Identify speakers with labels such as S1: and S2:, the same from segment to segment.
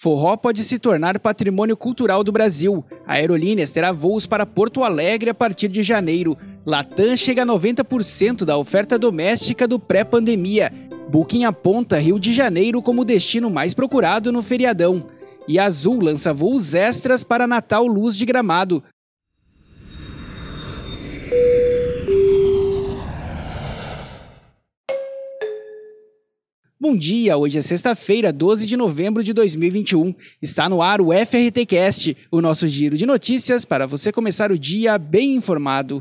S1: Forró pode se tornar patrimônio cultural do Brasil. A Aerolíneas terá voos para Porto Alegre a partir de janeiro. Latam chega a 90% da oferta doméstica do pré-pandemia. Booking aponta Rio de Janeiro como destino mais procurado no feriadão. E Azul lança voos extras para Natal Luz de Gramado. Bom dia, hoje é sexta-feira, 12 de novembro de 2021. Está no ar o FRT Cast, o nosso giro de notícias para você começar o dia bem informado.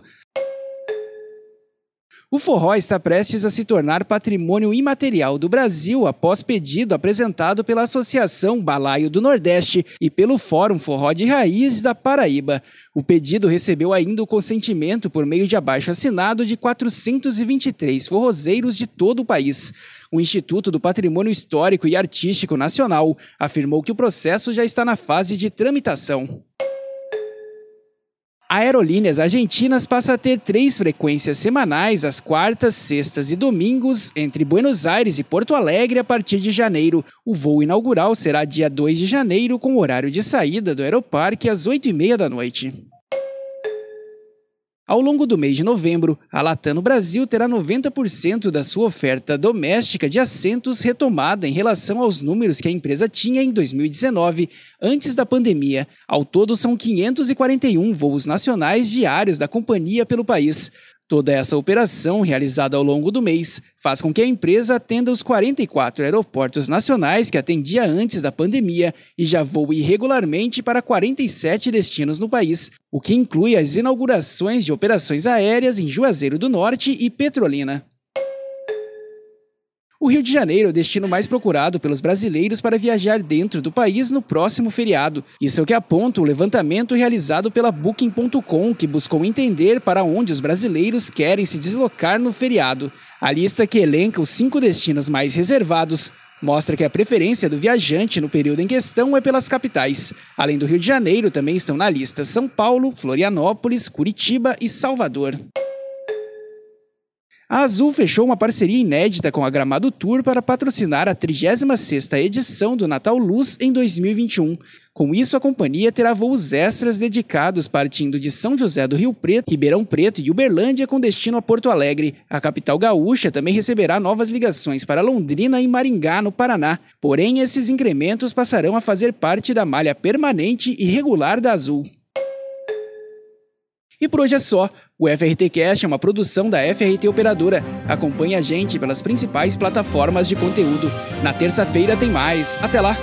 S1: O forró está prestes a se tornar patrimônio imaterial do Brasil após pedido apresentado pela Associação Balaio do Nordeste e pelo Fórum Forró de Raiz da Paraíba. O pedido recebeu ainda o consentimento por meio de abaixo assinado de 423 forrozeiros de todo o país. O Instituto do Patrimônio Histórico e Artístico Nacional afirmou que o processo já está na fase de tramitação. Aerolíneas Argentinas passa a ter três frequências semanais às quartas, sextas e domingos entre Buenos Aires e Porto Alegre a partir de janeiro. O voo inaugural será dia 2 de janeiro, com horário de saída do aeroparque às 8h30 da noite. Ao longo do mês de novembro, a Latam no Brasil terá 90% da sua oferta doméstica de assentos retomada em relação aos números que a empresa tinha em 2019, antes da pandemia. Ao todo, são 541 voos nacionais diários da companhia pelo país. Toda essa operação, realizada ao longo do mês, faz com que a empresa atenda os 44 aeroportos nacionais que atendia antes da pandemia e já voe regularmente para 47 destinos no país, o que inclui as inaugurações de operações aéreas em Juazeiro do Norte e Petrolina. O Rio de Janeiro é o destino mais procurado pelos brasileiros para viajar dentro do país no próximo feriado. Isso é o que aponta o levantamento realizado pela Booking.com, que buscou entender para onde os brasileiros querem se deslocar no feriado. A lista que elenca os cinco destinos mais reservados mostra que a preferência do viajante no período em questão é pelas capitais. Além do Rio de Janeiro, também estão na lista São Paulo, Florianópolis, Curitiba e Salvador. A Azul fechou uma parceria inédita com a Gramado Tour para patrocinar a 36ª edição do Natal Luz em 2021. Com isso, a companhia terá voos extras dedicados partindo de São José do Rio Preto, Ribeirão Preto e Uberlândia com destino a Porto Alegre. A capital gaúcha também receberá novas ligações para Londrina e Maringá, no Paraná. Porém, esses incrementos passarão a fazer parte da malha permanente e regular da Azul. E por hoje é só. O FRT Cast é uma produção da FRT Operadora. Acompanhe a gente pelas principais plataformas de conteúdo. Na terça-feira tem mais. Até lá!